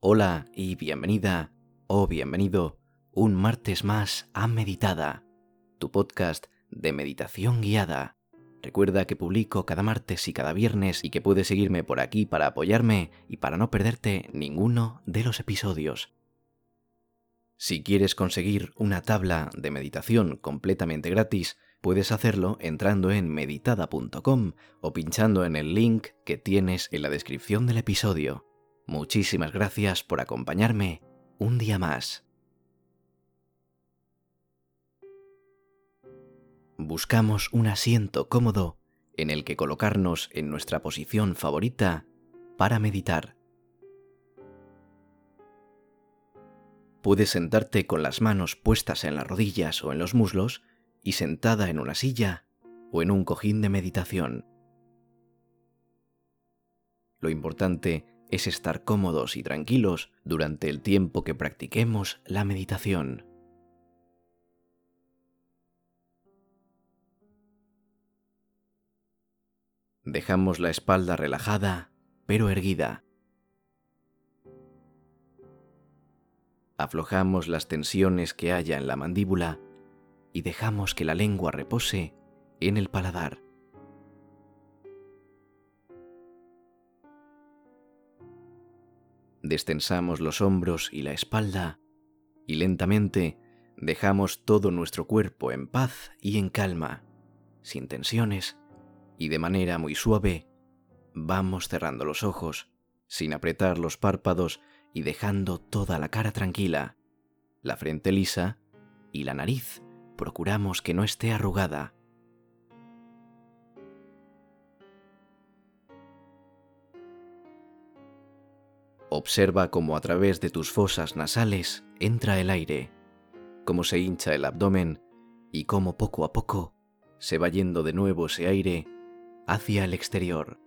Hola y bienvenida o bienvenido un martes más a Meditada, tu podcast de meditación guiada. Recuerda que publico cada martes y cada viernes y que puedes seguirme por aquí para apoyarme y para no perderte ninguno de los episodios. Si quieres conseguir una tabla de meditación completamente gratis, puedes hacerlo entrando en meditada.com o pinchando en el link que tienes en la descripción del episodio. Muchísimas gracias por acompañarme un día más. Buscamos un asiento cómodo en el que colocarnos en nuestra posición favorita para meditar. Puedes sentarte con las manos puestas en las rodillas o en los muslos y sentada en una silla o en un cojín de meditación. Lo importante es estar cómodos y tranquilos durante el tiempo que practiquemos la meditación. Dejamos la espalda relajada, pero erguida. Aflojamos las tensiones que haya en la mandíbula y dejamos que la lengua repose en el paladar. Destensamos los hombros y la espalda y lentamente dejamos todo nuestro cuerpo en paz y en calma, sin tensiones y de manera muy suave vamos cerrando los ojos, sin apretar los párpados y dejando toda la cara tranquila, la frente lisa y la nariz procuramos que no esté arrugada. Observa cómo a través de tus fosas nasales entra el aire, cómo se hincha el abdomen y cómo poco a poco se va yendo de nuevo ese aire hacia el exterior.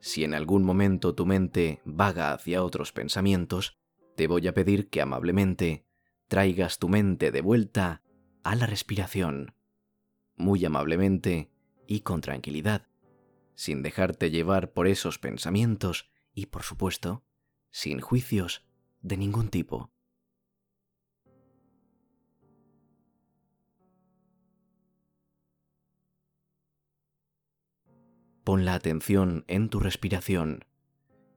Si en algún momento tu mente vaga hacia otros pensamientos, te voy a pedir que amablemente traigas tu mente de vuelta a la respiración, muy amablemente y con tranquilidad sin dejarte llevar por esos pensamientos y, por supuesto, sin juicios de ningún tipo. Pon la atención en tu respiración.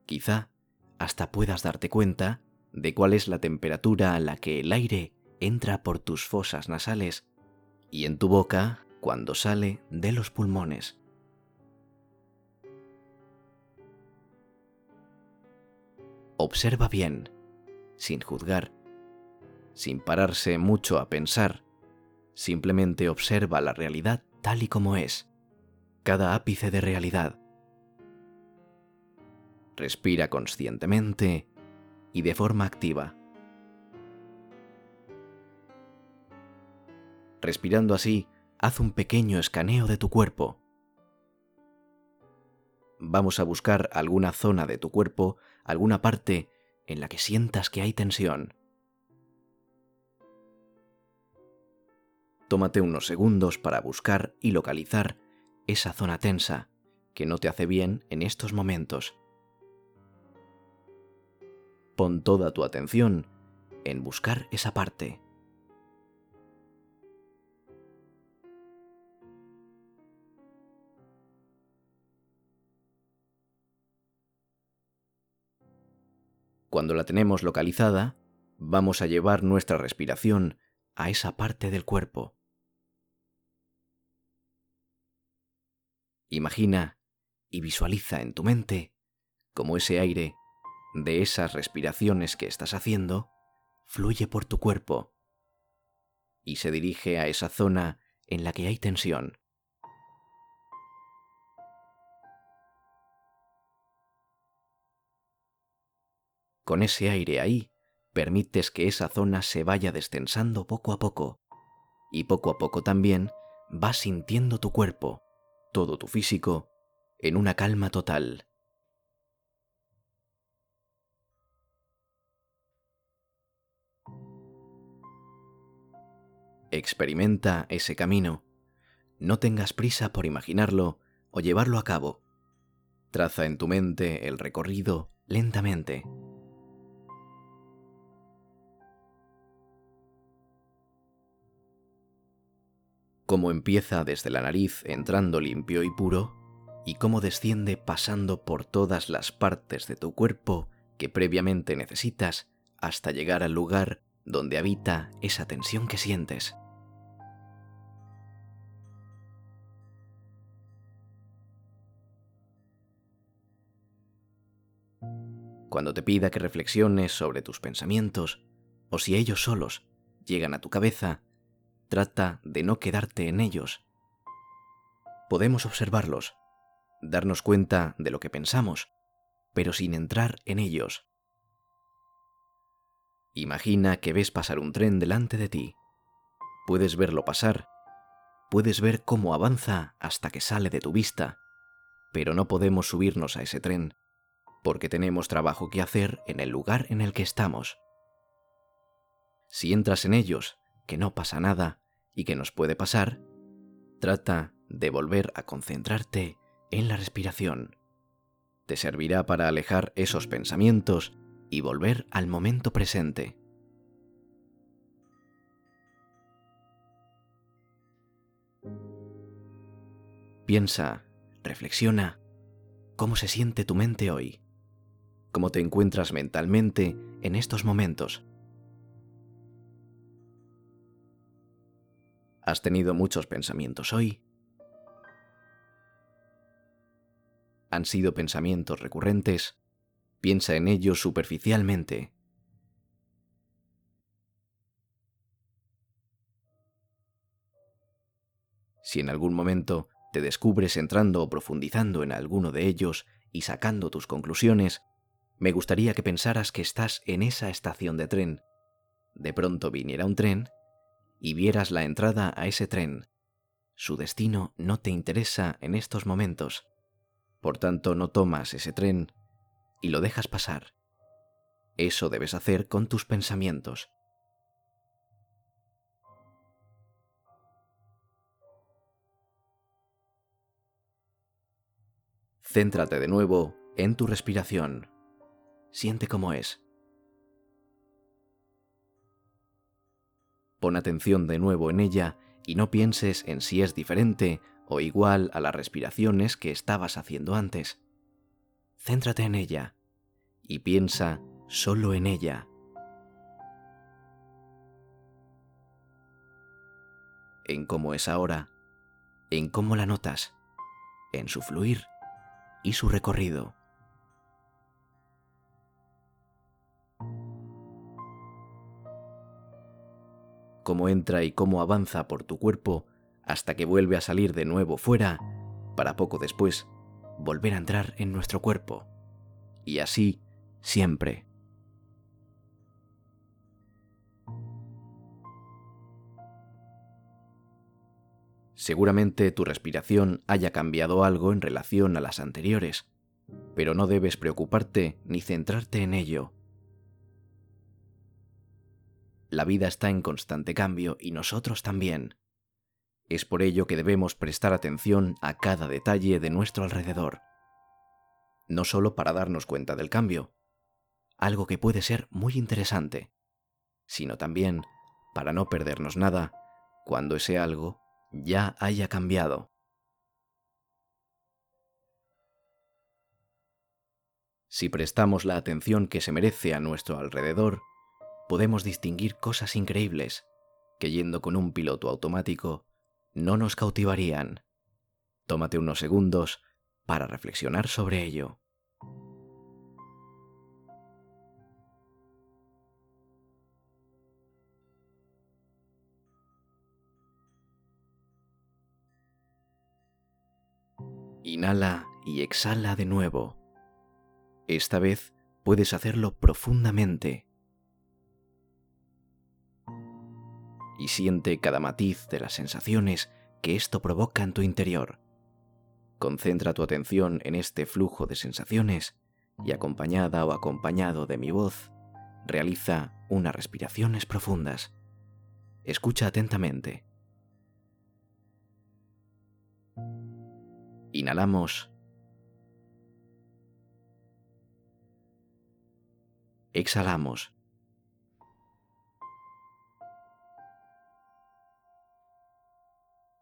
Quizá hasta puedas darte cuenta de cuál es la temperatura a la que el aire entra por tus fosas nasales y en tu boca cuando sale de los pulmones. Observa bien, sin juzgar, sin pararse mucho a pensar, simplemente observa la realidad tal y como es, cada ápice de realidad. Respira conscientemente y de forma activa. Respirando así, haz un pequeño escaneo de tu cuerpo. Vamos a buscar alguna zona de tu cuerpo alguna parte en la que sientas que hay tensión. Tómate unos segundos para buscar y localizar esa zona tensa que no te hace bien en estos momentos. Pon toda tu atención en buscar esa parte. Cuando la tenemos localizada, vamos a llevar nuestra respiración a esa parte del cuerpo. Imagina y visualiza en tu mente cómo ese aire de esas respiraciones que estás haciendo fluye por tu cuerpo y se dirige a esa zona en la que hay tensión. Con ese aire ahí, permites que esa zona se vaya destensando poco a poco. Y poco a poco también vas sintiendo tu cuerpo, todo tu físico, en una calma total. Experimenta ese camino. No tengas prisa por imaginarlo o llevarlo a cabo. Traza en tu mente el recorrido lentamente. Cómo empieza desde la nariz entrando limpio y puro y cómo desciende pasando por todas las partes de tu cuerpo que previamente necesitas hasta llegar al lugar donde habita esa tensión que sientes. Cuando te pida que reflexiones sobre tus pensamientos, o si ellos solos llegan a tu cabeza, trata de no quedarte en ellos. Podemos observarlos, darnos cuenta de lo que pensamos, pero sin entrar en ellos. Imagina que ves pasar un tren delante de ti. Puedes verlo pasar, puedes ver cómo avanza hasta que sale de tu vista, pero no podemos subirnos a ese tren porque tenemos trabajo que hacer en el lugar en el que estamos. Si entras en ellos, que no pasa nada y que nos puede pasar, trata de volver a concentrarte en la respiración. Te servirá para alejar esos pensamientos y volver al momento presente. Piensa, reflexiona, ¿cómo se siente tu mente hoy? cómo te encuentras mentalmente en estos momentos. ¿Has tenido muchos pensamientos hoy? ¿Han sido pensamientos recurrentes? Piensa en ellos superficialmente. Si en algún momento te descubres entrando o profundizando en alguno de ellos y sacando tus conclusiones, me gustaría que pensaras que estás en esa estación de tren. De pronto viniera un tren y vieras la entrada a ese tren. Su destino no te interesa en estos momentos. Por tanto, no tomas ese tren y lo dejas pasar. Eso debes hacer con tus pensamientos. Céntrate de nuevo en tu respiración. Siente cómo es. Pon atención de nuevo en ella y no pienses en si es diferente o igual a las respiraciones que estabas haciendo antes. Céntrate en ella y piensa solo en ella. En cómo es ahora, en cómo la notas, en su fluir y su recorrido. Cómo entra y cómo avanza por tu cuerpo hasta que vuelve a salir de nuevo fuera, para poco después volver a entrar en nuestro cuerpo. Y así siempre. Seguramente tu respiración haya cambiado algo en relación a las anteriores, pero no debes preocuparte ni centrarte en ello la vida está en constante cambio y nosotros también. Es por ello que debemos prestar atención a cada detalle de nuestro alrededor. No solo para darnos cuenta del cambio, algo que puede ser muy interesante, sino también para no perdernos nada cuando ese algo ya haya cambiado. Si prestamos la atención que se merece a nuestro alrededor, podemos distinguir cosas increíbles que yendo con un piloto automático no nos cautivarían. Tómate unos segundos para reflexionar sobre ello. Inhala y exhala de nuevo. Esta vez puedes hacerlo profundamente y siente cada matiz de las sensaciones que esto provoca en tu interior. Concentra tu atención en este flujo de sensaciones y acompañada o acompañado de mi voz, realiza unas respiraciones profundas. Escucha atentamente. Inhalamos. Exhalamos.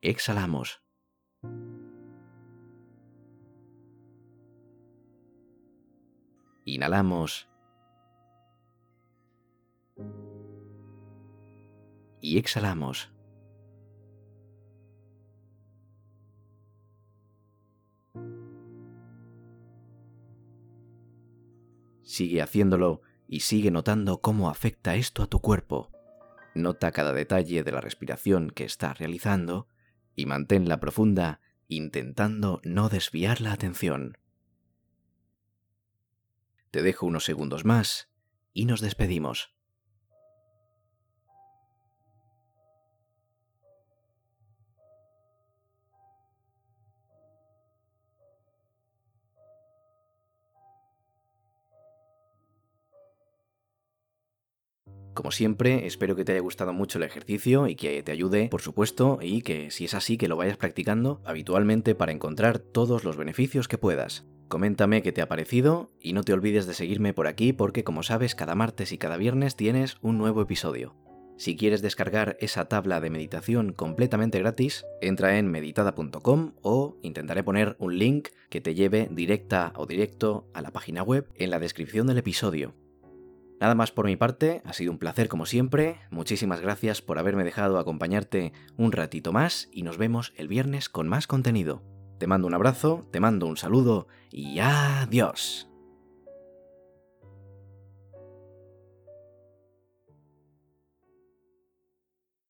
Exhalamos. Inhalamos. Y exhalamos. Sigue haciéndolo y sigue notando cómo afecta esto a tu cuerpo. Nota cada detalle de la respiración que estás realizando y manténla profunda intentando no desviar la atención. Te dejo unos segundos más y nos despedimos. Como siempre, espero que te haya gustado mucho el ejercicio y que te ayude, por supuesto, y que si es así, que lo vayas practicando habitualmente para encontrar todos los beneficios que puedas. Coméntame qué te ha parecido y no te olvides de seguirme por aquí porque como sabes cada martes y cada viernes tienes un nuevo episodio. Si quieres descargar esa tabla de meditación completamente gratis, entra en meditada.com o intentaré poner un link que te lleve directa o directo a la página web en la descripción del episodio. Nada más por mi parte, ha sido un placer como siempre, muchísimas gracias por haberme dejado acompañarte un ratito más y nos vemos el viernes con más contenido. Te mando un abrazo, te mando un saludo y adiós.